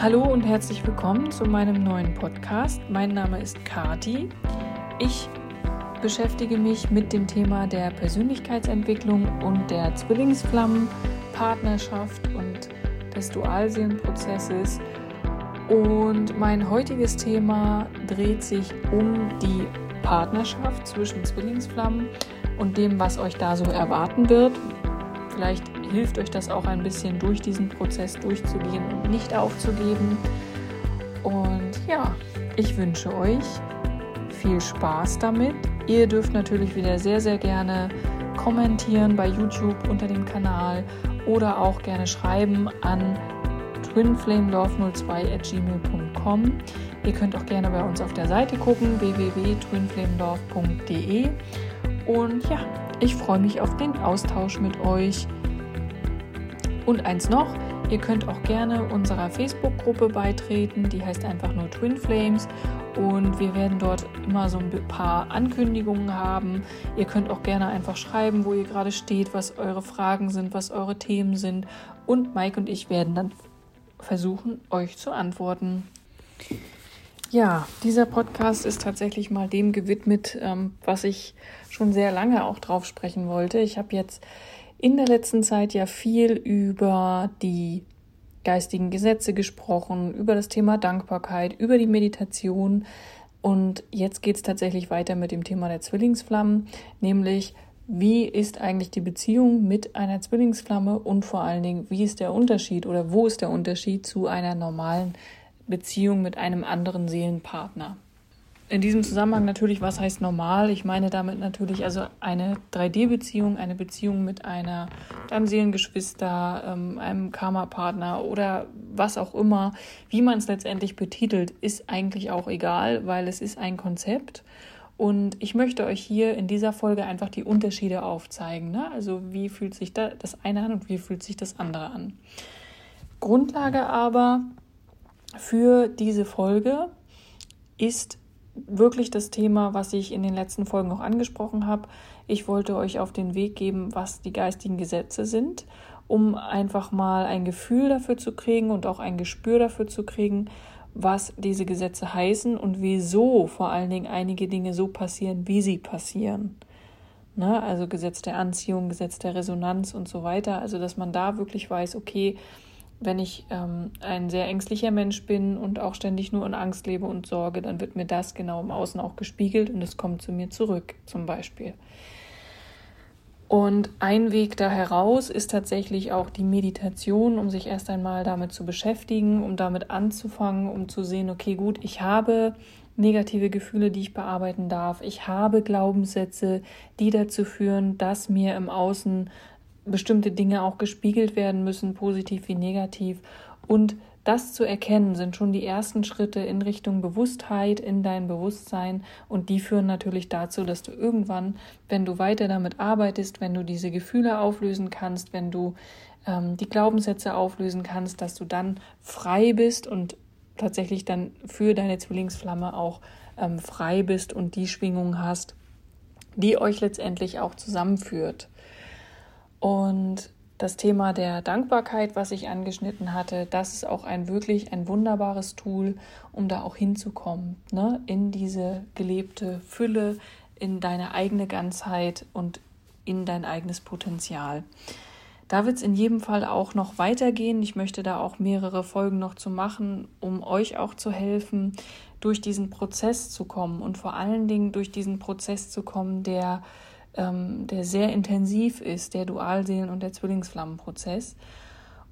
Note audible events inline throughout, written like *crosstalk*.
Hallo und herzlich willkommen zu meinem neuen Podcast. Mein Name ist Kati. Ich beschäftige mich mit dem Thema der Persönlichkeitsentwicklung und der Zwillingsflammen, Partnerschaft und des Dualseelenprozesses. Und mein heutiges Thema dreht sich um die Partnerschaft zwischen Zwillingsflammen und dem, was euch da so erwarten wird. Vielleicht hilft euch das auch ein bisschen durch diesen Prozess durchzugehen und nicht aufzugeben. Und ja, ich wünsche euch viel Spaß damit. Ihr dürft natürlich wieder sehr, sehr gerne kommentieren bei YouTube unter dem Kanal oder auch gerne schreiben an twinflamelove02 Ihr könnt auch gerne bei uns auf der Seite gucken, www.twinflamelove.de. Und ja, ich freue mich auf den Austausch mit euch. Und eins noch, ihr könnt auch gerne unserer Facebook-Gruppe beitreten, die heißt einfach nur Twin Flames und wir werden dort immer so ein paar Ankündigungen haben. Ihr könnt auch gerne einfach schreiben, wo ihr gerade steht, was eure Fragen sind, was eure Themen sind und Mike und ich werden dann versuchen, euch zu antworten. Ja, dieser Podcast ist tatsächlich mal dem gewidmet, ähm, was ich schon sehr lange auch drauf sprechen wollte. Ich habe jetzt in der letzten Zeit ja viel über die geistigen Gesetze gesprochen, über das Thema Dankbarkeit, über die Meditation. Und jetzt geht es tatsächlich weiter mit dem Thema der Zwillingsflammen, nämlich wie ist eigentlich die Beziehung mit einer Zwillingsflamme und vor allen Dingen, wie ist der Unterschied oder wo ist der Unterschied zu einer normalen Beziehung mit einem anderen Seelenpartner? In diesem Zusammenhang natürlich, was heißt normal? Ich meine damit natürlich also eine 3D-Beziehung, eine Beziehung mit einer deinem Seelengeschwister, ähm, einem Karma-Partner oder was auch immer. Wie man es letztendlich betitelt, ist eigentlich auch egal, weil es ist ein Konzept. Und ich möchte euch hier in dieser Folge einfach die Unterschiede aufzeigen. Ne? Also wie fühlt sich das eine an und wie fühlt sich das andere an. Grundlage aber für diese Folge ist wirklich das Thema, was ich in den letzten Folgen auch angesprochen habe. Ich wollte euch auf den Weg geben, was die geistigen Gesetze sind, um einfach mal ein Gefühl dafür zu kriegen und auch ein Gespür dafür zu kriegen, was diese Gesetze heißen und wieso vor allen Dingen einige Dinge so passieren, wie sie passieren. Ne? Also Gesetz der Anziehung, Gesetz der Resonanz und so weiter. Also dass man da wirklich weiß, okay, wenn ich ähm, ein sehr ängstlicher Mensch bin und auch ständig nur in Angst lebe und Sorge, dann wird mir das genau im Außen auch gespiegelt und es kommt zu mir zurück, zum Beispiel. Und ein Weg da heraus ist tatsächlich auch die Meditation, um sich erst einmal damit zu beschäftigen, um damit anzufangen, um zu sehen, okay, gut, ich habe negative Gefühle, die ich bearbeiten darf. Ich habe Glaubenssätze, die dazu führen, dass mir im Außen bestimmte Dinge auch gespiegelt werden müssen, positiv wie negativ. Und das zu erkennen, sind schon die ersten Schritte in Richtung Bewusstheit, in dein Bewusstsein. Und die führen natürlich dazu, dass du irgendwann, wenn du weiter damit arbeitest, wenn du diese Gefühle auflösen kannst, wenn du ähm, die Glaubenssätze auflösen kannst, dass du dann frei bist und tatsächlich dann für deine Zwillingsflamme auch ähm, frei bist und die Schwingung hast, die euch letztendlich auch zusammenführt. Und das Thema der Dankbarkeit, was ich angeschnitten hatte, das ist auch ein wirklich ein wunderbares Tool, um da auch hinzukommen, ne? in diese gelebte Fülle, in deine eigene Ganzheit und in dein eigenes Potenzial. Da wird es in jedem Fall auch noch weitergehen. Ich möchte da auch mehrere Folgen noch zu machen, um euch auch zu helfen, durch diesen Prozess zu kommen und vor allen Dingen durch diesen Prozess zu kommen, der ähm, der sehr intensiv ist, der Dualseelen- und der Zwillingsflammenprozess.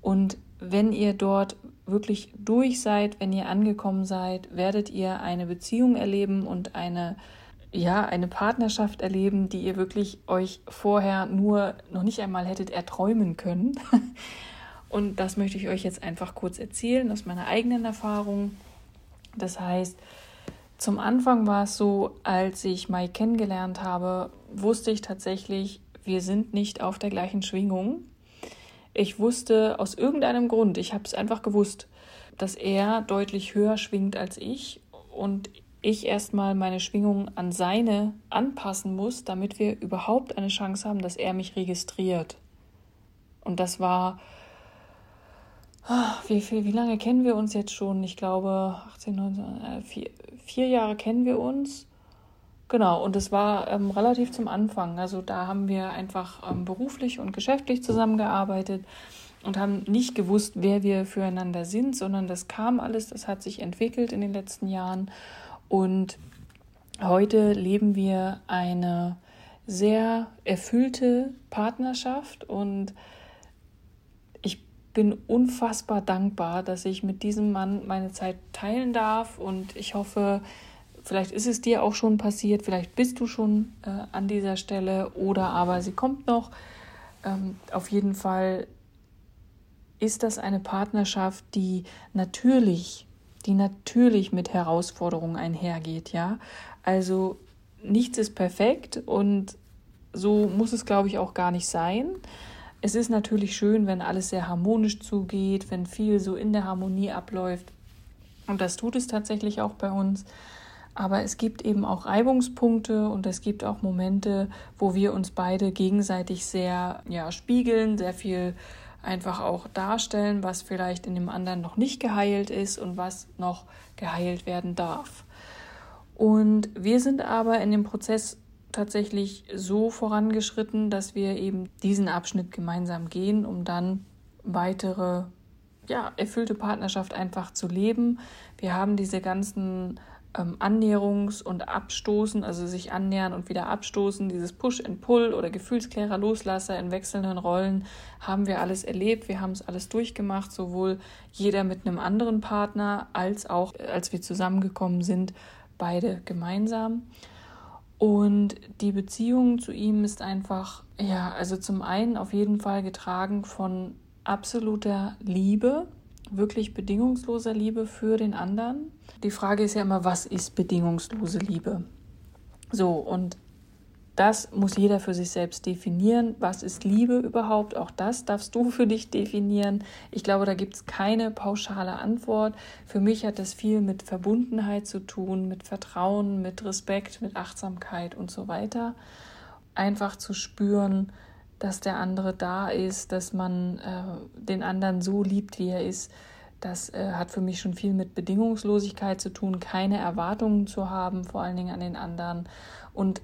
Und wenn ihr dort wirklich durch seid, wenn ihr angekommen seid, werdet ihr eine Beziehung erleben und eine ja, eine Partnerschaft erleben, die ihr wirklich euch vorher nur noch nicht einmal hättet erträumen können. *laughs* Und das möchte ich euch jetzt einfach kurz erzählen aus meiner eigenen Erfahrung. Das heißt, zum Anfang war es so, als ich Mai kennengelernt habe, wusste ich tatsächlich, wir sind nicht auf der gleichen Schwingung. Ich wusste aus irgendeinem Grund, ich habe es einfach gewusst, dass er deutlich höher schwingt als ich und ich erstmal meine Schwingung an seine anpassen muss, damit wir überhaupt eine Chance haben, dass er mich registriert. Und das war wie, viel, wie lange kennen wir uns jetzt schon? Ich glaube, 18, 19, äh, vier, vier Jahre kennen wir uns. Genau, und es war ähm, relativ zum Anfang. Also da haben wir einfach ähm, beruflich und geschäftlich zusammengearbeitet und haben nicht gewusst, wer wir füreinander sind, sondern das kam alles, das hat sich entwickelt in den letzten Jahren. Und heute leben wir eine sehr erfüllte Partnerschaft und bin unfassbar dankbar, dass ich mit diesem Mann meine Zeit teilen darf und ich hoffe, Vielleicht ist es dir auch schon passiert, vielleicht bist du schon äh, an dieser Stelle oder aber sie kommt noch. Ähm, auf jeden Fall ist das eine Partnerschaft, die natürlich, die natürlich mit Herausforderungen einhergeht, ja. Also nichts ist perfekt und so muss es, glaube ich, auch gar nicht sein. Es ist natürlich schön, wenn alles sehr harmonisch zugeht, wenn viel so in der Harmonie abläuft. Und das tut es tatsächlich auch bei uns. Aber es gibt eben auch Reibungspunkte und es gibt auch Momente, wo wir uns beide gegenseitig sehr ja, spiegeln, sehr viel einfach auch darstellen, was vielleicht in dem anderen noch nicht geheilt ist und was noch geheilt werden darf. Und wir sind aber in dem Prozess tatsächlich so vorangeschritten, dass wir eben diesen Abschnitt gemeinsam gehen, um dann weitere ja, erfüllte Partnerschaft einfach zu leben. Wir haben diese ganzen ähm, Annäherungs- und Abstoßen, also sich annähern und wieder abstoßen, dieses Push-and-Pull oder Gefühlsklärer, Loslasser in wechselnden Rollen, haben wir alles erlebt, wir haben es alles durchgemacht, sowohl jeder mit einem anderen Partner als auch, äh, als wir zusammengekommen sind, beide gemeinsam. Und die Beziehung zu ihm ist einfach, ja, also zum einen auf jeden Fall getragen von absoluter Liebe, wirklich bedingungsloser Liebe für den anderen. Die Frage ist ja immer, was ist bedingungslose Liebe? So, und das muss jeder für sich selbst definieren. Was ist Liebe überhaupt? Auch das darfst du *laughs* für dich definieren. Ich glaube, da gibt es keine pauschale Antwort. Für mich hat das viel mit Verbundenheit zu tun, mit Vertrauen, mit Respekt, mit Achtsamkeit und so weiter. Einfach zu spüren, dass der andere da ist, dass man äh, den anderen so liebt, wie er ist. Das äh, hat für mich schon viel mit Bedingungslosigkeit zu tun, keine Erwartungen zu haben, vor allen Dingen an den anderen. Und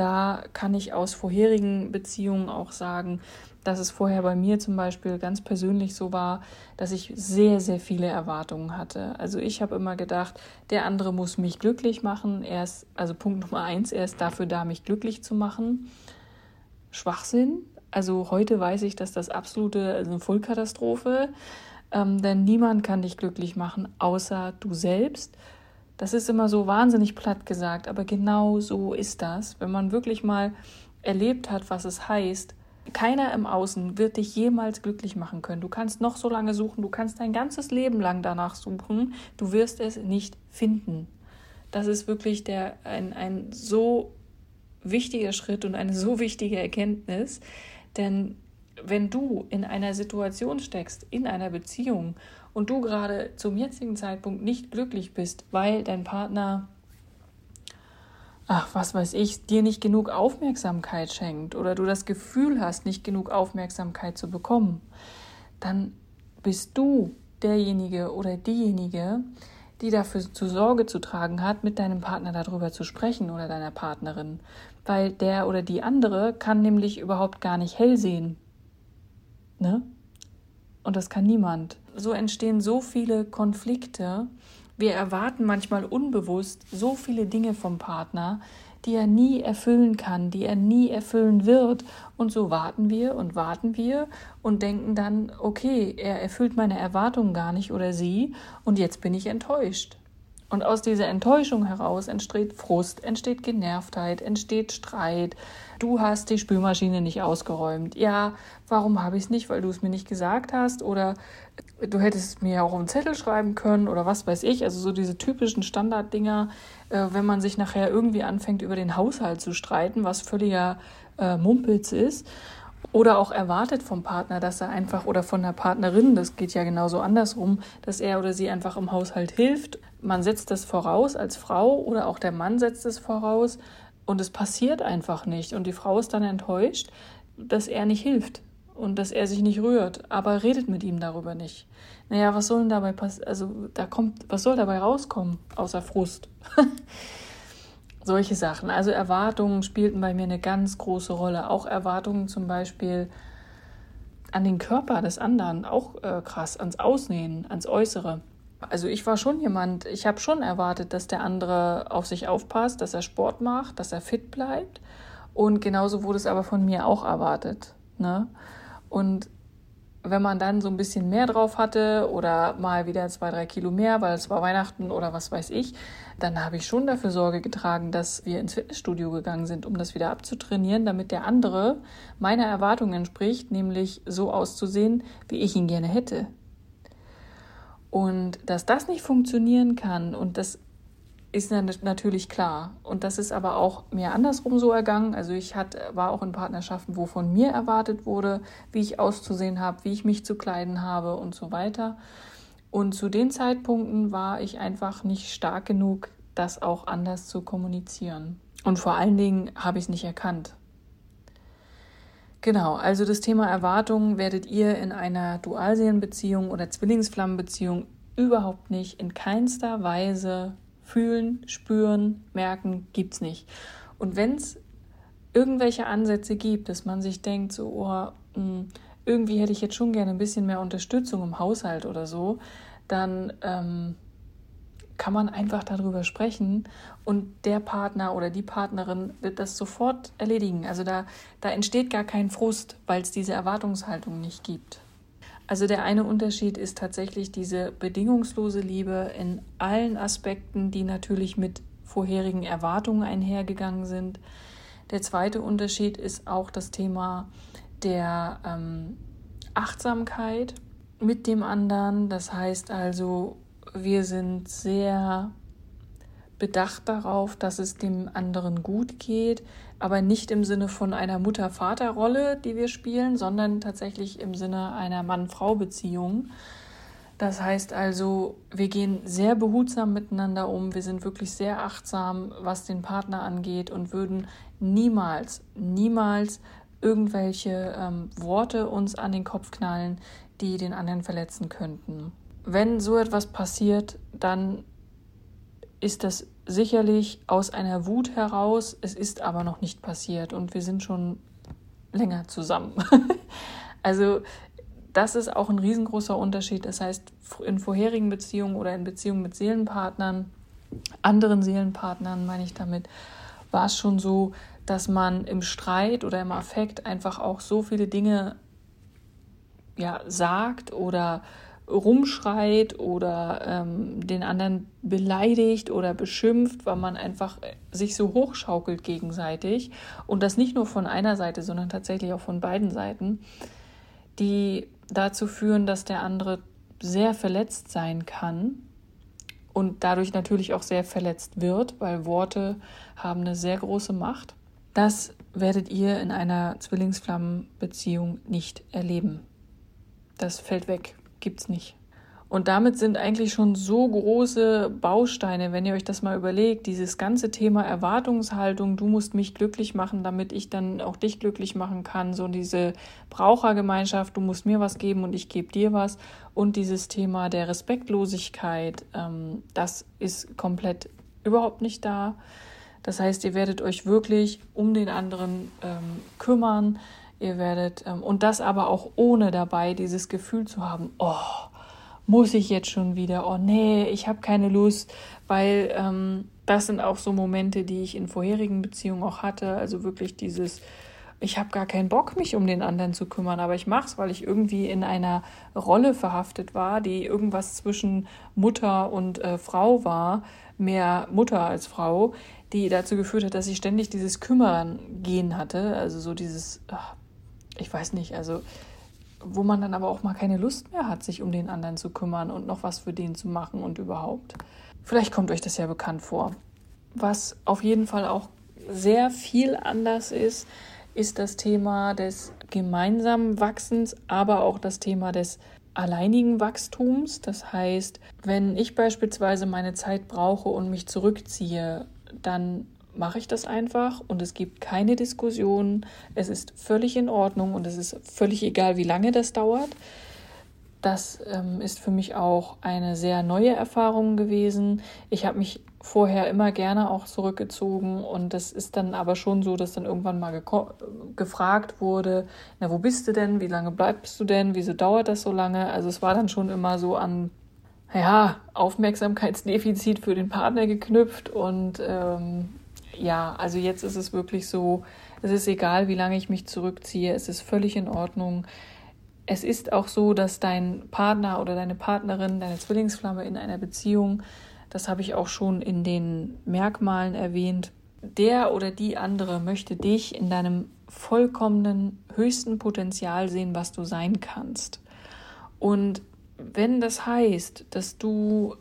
da kann ich aus vorherigen Beziehungen auch sagen, dass es vorher bei mir zum Beispiel ganz persönlich so war, dass ich sehr, sehr viele Erwartungen hatte. Also ich habe immer gedacht, der andere muss mich glücklich machen. Er ist, also Punkt Nummer eins, er ist dafür da, mich glücklich zu machen. Schwachsinn, also heute weiß ich, dass das absolute also eine Vollkatastrophe, ähm, denn niemand kann dich glücklich machen, außer du selbst. Das ist immer so wahnsinnig platt gesagt, aber genau so ist das. Wenn man wirklich mal erlebt hat, was es heißt, keiner im Außen wird dich jemals glücklich machen können. Du kannst noch so lange suchen, du kannst dein ganzes Leben lang danach suchen, du wirst es nicht finden. Das ist wirklich der, ein, ein so wichtiger Schritt und eine so wichtige Erkenntnis, denn wenn du in einer Situation steckst, in einer Beziehung und du gerade zum jetzigen Zeitpunkt nicht glücklich bist, weil dein Partner, ach, was weiß ich, dir nicht genug Aufmerksamkeit schenkt oder du das Gefühl hast, nicht genug Aufmerksamkeit zu bekommen, dann bist du derjenige oder diejenige, die dafür zu Sorge zu tragen hat, mit deinem Partner darüber zu sprechen oder deiner Partnerin weil der oder die andere kann nämlich überhaupt gar nicht hell sehen. Ne? Und das kann niemand. So entstehen so viele Konflikte. Wir erwarten manchmal unbewusst so viele Dinge vom Partner, die er nie erfüllen kann, die er nie erfüllen wird. Und so warten wir und warten wir und denken dann, okay, er erfüllt meine Erwartungen gar nicht oder sie und jetzt bin ich enttäuscht. Und aus dieser Enttäuschung heraus entsteht Frust, entsteht Genervtheit, entsteht Streit. Du hast die Spülmaschine nicht ausgeräumt. Ja, warum habe ich es nicht? Weil du es mir nicht gesagt hast. Oder du hättest es mir auch einen Zettel schreiben können oder was weiß ich. Also so diese typischen Standarddinger, äh, wenn man sich nachher irgendwie anfängt, über den Haushalt zu streiten, was völliger äh, Mumpitz ist oder auch erwartet vom Partner, dass er einfach oder von der Partnerin, das geht ja genauso andersrum, dass er oder sie einfach im Haushalt hilft. Man setzt das voraus als Frau oder auch der Mann setzt es voraus und es passiert einfach nicht und die Frau ist dann enttäuscht, dass er nicht hilft und dass er sich nicht rührt, aber redet mit ihm darüber nicht. Naja, was soll denn dabei passieren? Also, da kommt, was soll dabei rauskommen, außer Frust? *laughs* Solche Sachen. Also, Erwartungen spielten bei mir eine ganz große Rolle. Auch Erwartungen zum Beispiel an den Körper des anderen, auch äh, krass, ans Ausnähen, ans Äußere. Also ich war schon jemand, ich habe schon erwartet, dass der andere auf sich aufpasst, dass er Sport macht, dass er fit bleibt. Und genauso wurde es aber von mir auch erwartet. Ne? Und wenn man dann so ein bisschen mehr drauf hatte oder mal wieder zwei, drei Kilo mehr, weil es war Weihnachten oder was weiß ich, dann habe ich schon dafür Sorge getragen, dass wir ins Fitnessstudio gegangen sind, um das wieder abzutrainieren, damit der andere meiner Erwartung entspricht, nämlich so auszusehen, wie ich ihn gerne hätte. Und dass das nicht funktionieren kann und das ist natürlich klar. Und das ist aber auch mir andersrum so ergangen. Also ich hat, war auch in Partnerschaften, wo von mir erwartet wurde, wie ich auszusehen habe, wie ich mich zu kleiden habe und so weiter. Und zu den Zeitpunkten war ich einfach nicht stark genug, das auch anders zu kommunizieren. Und vor allen Dingen habe ich es nicht erkannt. Genau, also das Thema Erwartungen werdet ihr in einer Dualseelenbeziehung oder Zwillingsflammenbeziehung überhaupt nicht in keinster Weise fühlen, spüren, merken, gibt's nicht. Und wenn es irgendwelche Ansätze gibt, dass man sich denkt, so, oh, mh, hm, irgendwie hätte ich jetzt schon gerne ein bisschen mehr Unterstützung im Haushalt oder so, dann ähm, kann man einfach darüber sprechen und der Partner oder die Partnerin wird das sofort erledigen. Also da, da entsteht gar kein Frust, weil es diese Erwartungshaltung nicht gibt. Also der eine Unterschied ist tatsächlich diese bedingungslose Liebe in allen Aspekten, die natürlich mit vorherigen Erwartungen einhergegangen sind. Der zweite Unterschied ist auch das Thema der ähm, Achtsamkeit mit dem anderen. Das heißt also, wir sind sehr bedacht darauf, dass es dem anderen gut geht aber nicht im Sinne von einer Mutter-Vater-Rolle, die wir spielen, sondern tatsächlich im Sinne einer Mann-Frau-Beziehung. Das heißt also, wir gehen sehr behutsam miteinander um, wir sind wirklich sehr achtsam, was den Partner angeht und würden niemals, niemals irgendwelche ähm, Worte uns an den Kopf knallen, die den anderen verletzen könnten. Wenn so etwas passiert, dann ist das sicherlich aus einer Wut heraus. Es ist aber noch nicht passiert und wir sind schon länger zusammen. *laughs* also das ist auch ein riesengroßer Unterschied. Das heißt, in vorherigen Beziehungen oder in Beziehungen mit Seelenpartnern, anderen Seelenpartnern meine ich damit, war es schon so, dass man im Streit oder im Affekt einfach auch so viele Dinge ja, sagt oder rumschreit oder ähm, den anderen beleidigt oder beschimpft, weil man einfach äh, sich so hochschaukelt gegenseitig und das nicht nur von einer Seite, sondern tatsächlich auch von beiden Seiten, die dazu führen, dass der andere sehr verletzt sein kann und dadurch natürlich auch sehr verletzt wird, weil Worte haben eine sehr große Macht. Das werdet ihr in einer Zwillingsflammenbeziehung nicht erleben. Das fällt weg gibt's nicht. Und damit sind eigentlich schon so große Bausteine, wenn ihr euch das mal überlegt, dieses ganze Thema Erwartungshaltung, du musst mich glücklich machen, damit ich dann auch dich glücklich machen kann, so diese Brauchergemeinschaft, du musst mir was geben und ich gebe dir was und dieses Thema der Respektlosigkeit, ähm, das ist komplett überhaupt nicht da. Das heißt, ihr werdet euch wirklich um den anderen ähm, kümmern, Ihr werdet, ähm, und das aber auch ohne dabei dieses Gefühl zu haben, oh, muss ich jetzt schon wieder, oh nee, ich habe keine Lust, weil ähm, das sind auch so Momente, die ich in vorherigen Beziehungen auch hatte. Also wirklich dieses, ich habe gar keinen Bock, mich um den anderen zu kümmern, aber ich mache es, weil ich irgendwie in einer Rolle verhaftet war, die irgendwas zwischen Mutter und äh, Frau war, mehr Mutter als Frau, die dazu geführt hat, dass ich ständig dieses Kümmern gehen hatte, also so dieses, ach, ich weiß nicht, also wo man dann aber auch mal keine Lust mehr hat, sich um den anderen zu kümmern und noch was für den zu machen und überhaupt. Vielleicht kommt euch das ja bekannt vor. Was auf jeden Fall auch sehr viel anders ist, ist das Thema des gemeinsamen Wachsens, aber auch das Thema des alleinigen Wachstums. Das heißt, wenn ich beispielsweise meine Zeit brauche und mich zurückziehe, dann mache ich das einfach und es gibt keine Diskussion. Es ist völlig in Ordnung und es ist völlig egal, wie lange das dauert. Das ähm, ist für mich auch eine sehr neue Erfahrung gewesen. Ich habe mich vorher immer gerne auch zurückgezogen und das ist dann aber schon so, dass dann irgendwann mal gefragt wurde, na wo bist du denn, wie lange bleibst du denn, wieso dauert das so lange? Also es war dann schon immer so an ja, Aufmerksamkeitsdefizit für den Partner geknüpft und ähm, ja, also jetzt ist es wirklich so, es ist egal, wie lange ich mich zurückziehe, es ist völlig in Ordnung. Es ist auch so, dass dein Partner oder deine Partnerin, deine Zwillingsflamme in einer Beziehung, das habe ich auch schon in den Merkmalen erwähnt, der oder die andere möchte dich in deinem vollkommenen höchsten Potenzial sehen, was du sein kannst. Und wenn das heißt, dass du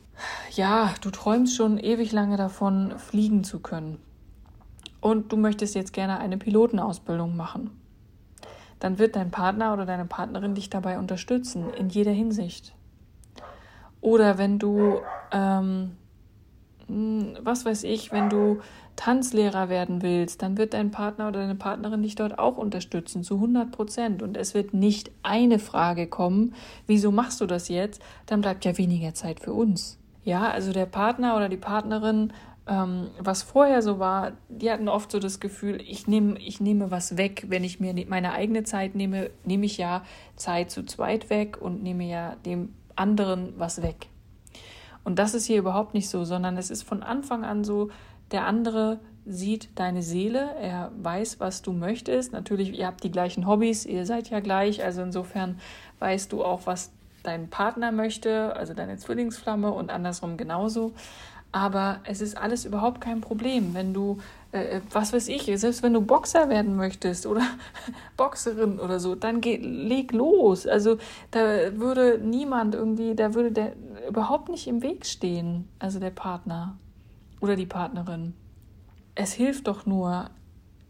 ja, du träumst schon ewig lange davon, fliegen zu können, und du möchtest jetzt gerne eine Pilotenausbildung machen, dann wird dein Partner oder deine Partnerin dich dabei unterstützen, in jeder Hinsicht. Oder wenn du, ähm, hm, was weiß ich, wenn du Tanzlehrer werden willst, dann wird dein Partner oder deine Partnerin dich dort auch unterstützen, zu 100 Prozent. Und es wird nicht eine Frage kommen, wieso machst du das jetzt? Dann bleibt ja weniger Zeit für uns. Ja, also der Partner oder die Partnerin ähm, was vorher so war, die hatten oft so das Gefühl, ich nehme ich nehme was weg. Wenn ich mir ne-, meine eigene Zeit nehme, nehme ich ja Zeit zu zweit weg und nehme ja dem anderen was weg. Und das ist hier überhaupt nicht so, sondern es ist von Anfang an so, der andere sieht deine Seele, er weiß, was du möchtest. Natürlich, ihr habt die gleichen Hobbys, ihr seid ja gleich, also insofern weißt du auch, was dein Partner möchte, also deine Zwillingsflamme und andersrum genauso. Aber es ist alles überhaupt kein Problem, wenn du, äh, äh, was weiß ich, selbst wenn du Boxer werden möchtest oder *laughs* Boxerin oder so, dann geh, leg los. Also da würde niemand irgendwie, da würde der überhaupt nicht im Weg stehen, also der Partner oder die Partnerin. Es hilft doch nur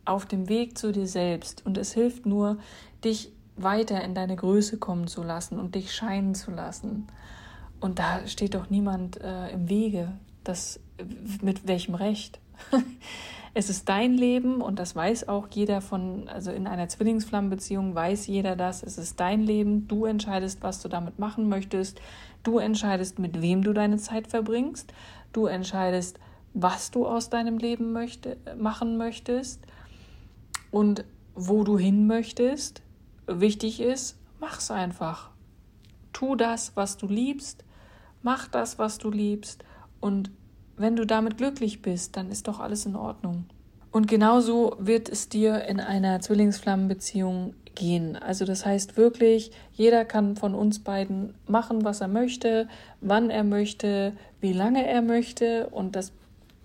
auf dem Weg zu dir selbst und es hilft nur, dich weiter in deine Größe kommen zu lassen und dich scheinen zu lassen. Und da steht doch niemand äh, im Wege das mit welchem Recht? *laughs* es ist dein Leben und das weiß auch jeder von, also in einer Zwillingsflammenbeziehung weiß jeder das. Es ist dein Leben. Du entscheidest, was du damit machen möchtest. Du entscheidest, mit wem du deine Zeit verbringst. Du entscheidest, was du aus deinem Leben möchte, machen möchtest und wo du hin möchtest. Wichtig ist, mach's einfach. Tu das, was du liebst. Mach das, was du liebst und wenn du damit glücklich bist, dann ist doch alles in Ordnung. Und genauso wird es dir in einer Zwillingsflammenbeziehung gehen. Also das heißt wirklich, jeder kann von uns beiden machen, was er möchte, wann er möchte, wie lange er möchte. Und das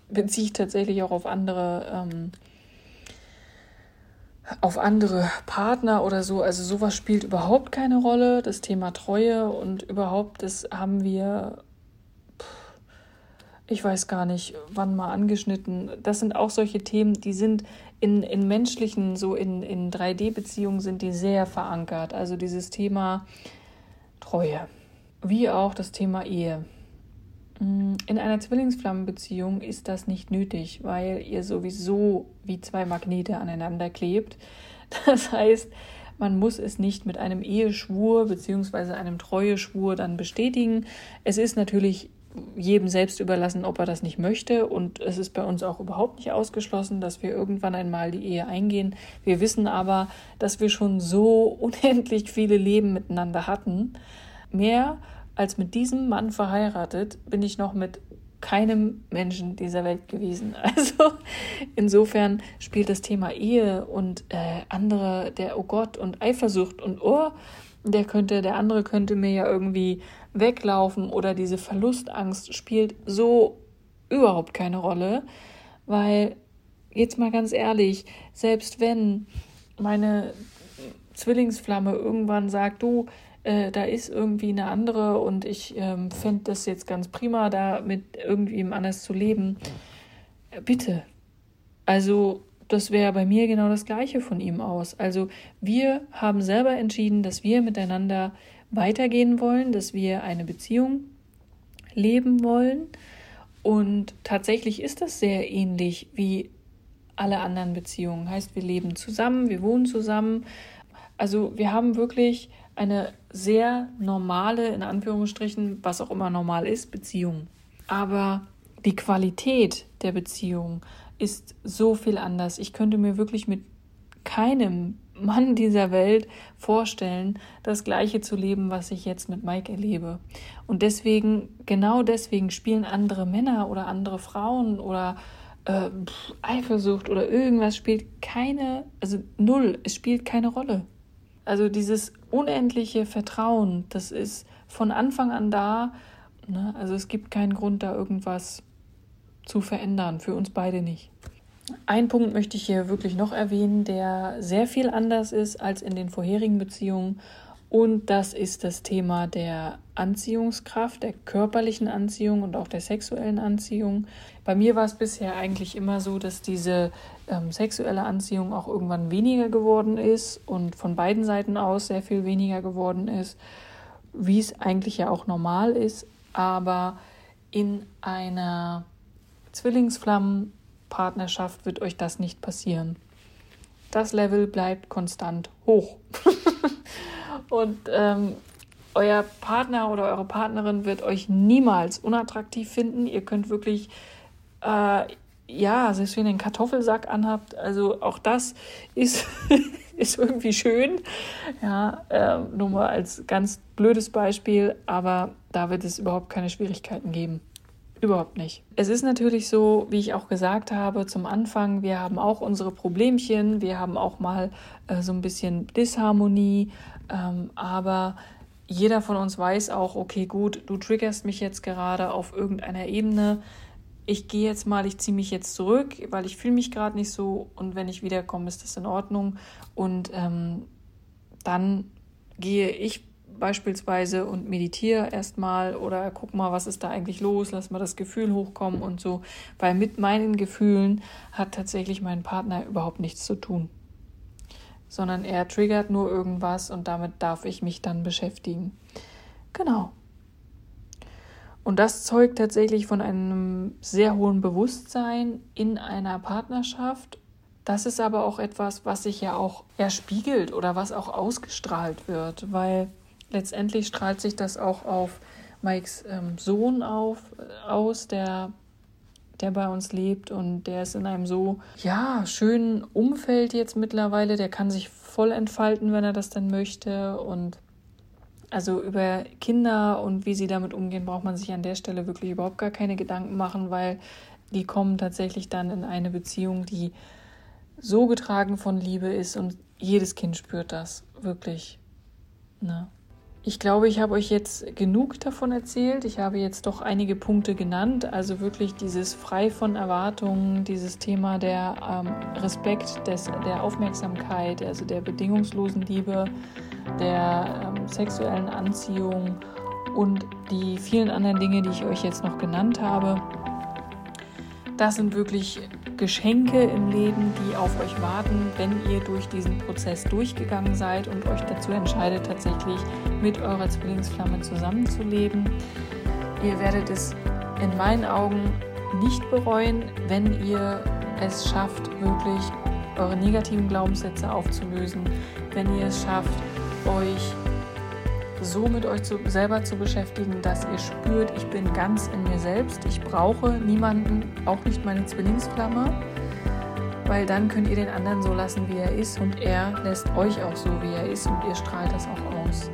beziehe ich tatsächlich auch auf andere, ähm, auf andere Partner oder so. Also sowas spielt überhaupt keine Rolle. Das Thema Treue und überhaupt, das haben wir ich weiß gar nicht, wann mal angeschnitten. Das sind auch solche Themen, die sind in, in menschlichen, so in, in 3D-Beziehungen sind die sehr verankert. Also dieses Thema Treue, wie auch das Thema Ehe. Mm, in einer Zwillingsflammenbeziehung ist das nicht nötig, weil ihr sowieso wie zwei Magnete aneinander klebt. Das heißt, man muss es nicht mit einem Eheschwur bzw. einem Treueschwur dann bestätigen. Es ist natürlich jedem selbst überlassen, ob er das nicht möchte. Und es ist bei uns auch überhaupt nicht ausgeschlossen, dass wir irgendwann einmal die Ehe eingehen. Wir wissen aber, dass wir schon so *laughs* unendlich viele Leben miteinander hatten. Mehr als mit diesem Mann verheiratet bin ich noch mit keinem Menschen dieser Welt gewesen. *laughs* Also insofern spielt das Thema Ehe und äh, andere, der Oh Gott und Eifersucht und Oh, der könnte, der andere könnte mir ja irgendwie weglaufen oder diese Verlustangst spielt so überhaupt keine Rolle, weil jetzt mal ganz ehrlich, selbst wenn meine Zwillingsflamme irgendwann sagt, du, äh, da ist irgendwie eine andere und ich ähm, fände das jetzt ganz prima, da mit irgendwem anders zu leben, äh, bitte. Also das wäre bei mir genau das gleiche von ihm aus. Also wir haben selber entschieden, dass wir miteinander weitergehen wollen, dass wir eine Beziehung leben wollen. Und tatsächlich ist das sehr ähnlich wie alle anderen Beziehungen. Heißt, wir leben zusammen, wir wohnen zusammen. Also wir haben wirklich eine sehr normale, in Anführungsstrichen, was auch immer normal ist, Beziehung. Aber die Qualität der Beziehung ist so viel anders. Ich könnte mir wirklich mit keinem Mann dieser Welt vorstellen, das Gleiche zu leben, was ich jetzt mit Mike erlebe. Und deswegen, genau deswegen spielen andere Männer oder andere Frauen oder äh, Eifersucht oder irgendwas spielt keine, also null, es spielt keine Rolle. Also dieses unendliche Vertrauen, das ist von Anfang an da. Ne? Also es gibt keinen Grund, da irgendwas zu verändern, für uns beide nicht. Ein Punkt möchte ich hier wirklich noch erwähnen, der sehr viel anders ist als in den vorherigen Beziehungen. Und das ist das Thema der Anziehungskraft, der körperlichen Anziehung und auch der sexuellen Anziehung. Bei mir war es bisher eigentlich immer so, dass diese ähm, sexuelle Anziehung auch irgendwann weniger geworden ist und von beiden Seiten aus sehr viel weniger geworden ist, wie es eigentlich ja auch normal ist. Aber in einer Zwillingsflammenpartnerschaft wird euch das nicht passieren. Das Level bleibt konstant hoch. *laughs* und ähm, euer Partner oder eure Partnerin wird euch niemals unattraktiv finden. Ihr könnt wirklich, äh, ja, selbst wenn ihr einen Kartoffelsack anhabt, also auch das ist, *laughs* ist irgendwie schön. Ja, äh, nur mal als ganz blödes Beispiel, aber da wird es überhaupt keine Schwierigkeiten geben. Überhaupt nicht. Es ist natürlich so, wie ich auch gesagt habe zum Anfang, wir haben auch unsere Problemchen, wir haben auch mal äh, so ein bisschen Disharmonie, ähm, aber jeder von uns weiß auch, okay, gut, du triggerst mich jetzt gerade auf irgendeiner Ebene. Ich gehe jetzt mal, ich ziehe mich jetzt zurück, weil ich fühle mich gerade nicht so und wenn ich wiederkomme, ist das in Ordnung. Und ähm, dann gehe ich beispielsweise und meditiere erstmal oder guck mal, was ist da eigentlich los, lass mal das Gefühl hochkommen und so, weil mit meinen Gefühlen hat tatsächlich mein Partner überhaupt nichts zu tun, sondern er triggert nur irgendwas und damit darf ich mich dann beschäftigen. Genau. Und das zeugt tatsächlich von einem sehr hohen Bewusstsein in einer Partnerschaft. Das ist aber auch etwas, was sich ja auch erspiegelt oder was auch ausgestrahlt wird, weil letztendlich strahlt sich das auch auf Mikes ähm, Sohn auf, äh, aus, der, der bei uns lebt und der ist in einem so ja, schönen Umfeld jetzt mittlerweile. Der kann sich voll entfalten, wenn er das dann möchte. Und also über Kinder und wie sie damit umgehen, braucht man sich an der Stelle wirklich überhaupt gar keine Gedanken machen, weil die kommen tatsächlich dann in eine Beziehung, die so getragen von Liebe ist und jedes Kind spürt das wirklich. Ne? Ich glaube, ich habe euch jetzt genug davon erzählt. Ich habe jetzt doch einige Punkte genannt. Also wirklich dieses frei von Erwartungen, dieses Thema der ähm, Respekt, des, der Aufmerksamkeit, also der bedingungslosen Liebe, der ähm, sexuellen Anziehung und die vielen anderen Dinge, die ich euch jetzt noch genannt habe. Das sind wirklich Geschenke im Leben, die auf euch warten, wenn ihr durch diesen Prozess durchgegangen seid und euch dazu entscheidet, tatsächlich mit eurer Zwillingsflamme zusammenzuleben. Ihr werdet es in meinen Augen nicht bereuen, wenn ihr es schafft, wirklich eure negativen Glaubenssätze aufzulösen, wenn ihr es schafft, euch so mit euch zu, selber zu beschäftigen, dass ihr spürt, ich bin ganz in mir selbst. Ich brauche niemanden, auch nicht meine Zwillingsflamme, weil dann könnt ihr den anderen so lassen, wie er ist und er lässt euch auch so, wie er ist und ihr strahlt das auch aus.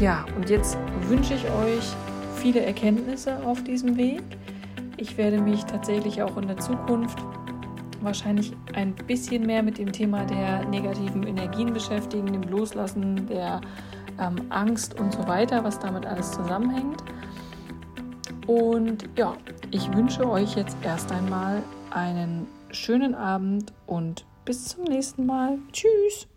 Ja, und jetzt wünsche ich euch viele Erkenntnisse auf diesem Weg. Ich werde mich tatsächlich auch in der Zukunft wahrscheinlich ein bisschen mehr mit dem Thema der negativen Energien beschäftigen, dem Loslassen der ähm, Angst und so weiter, was damit alles zusammenhängt. Und ja, ich wünsche euch jetzt erst einmal einen schönen Abend und bis zum nächsten Mal. Tschüss!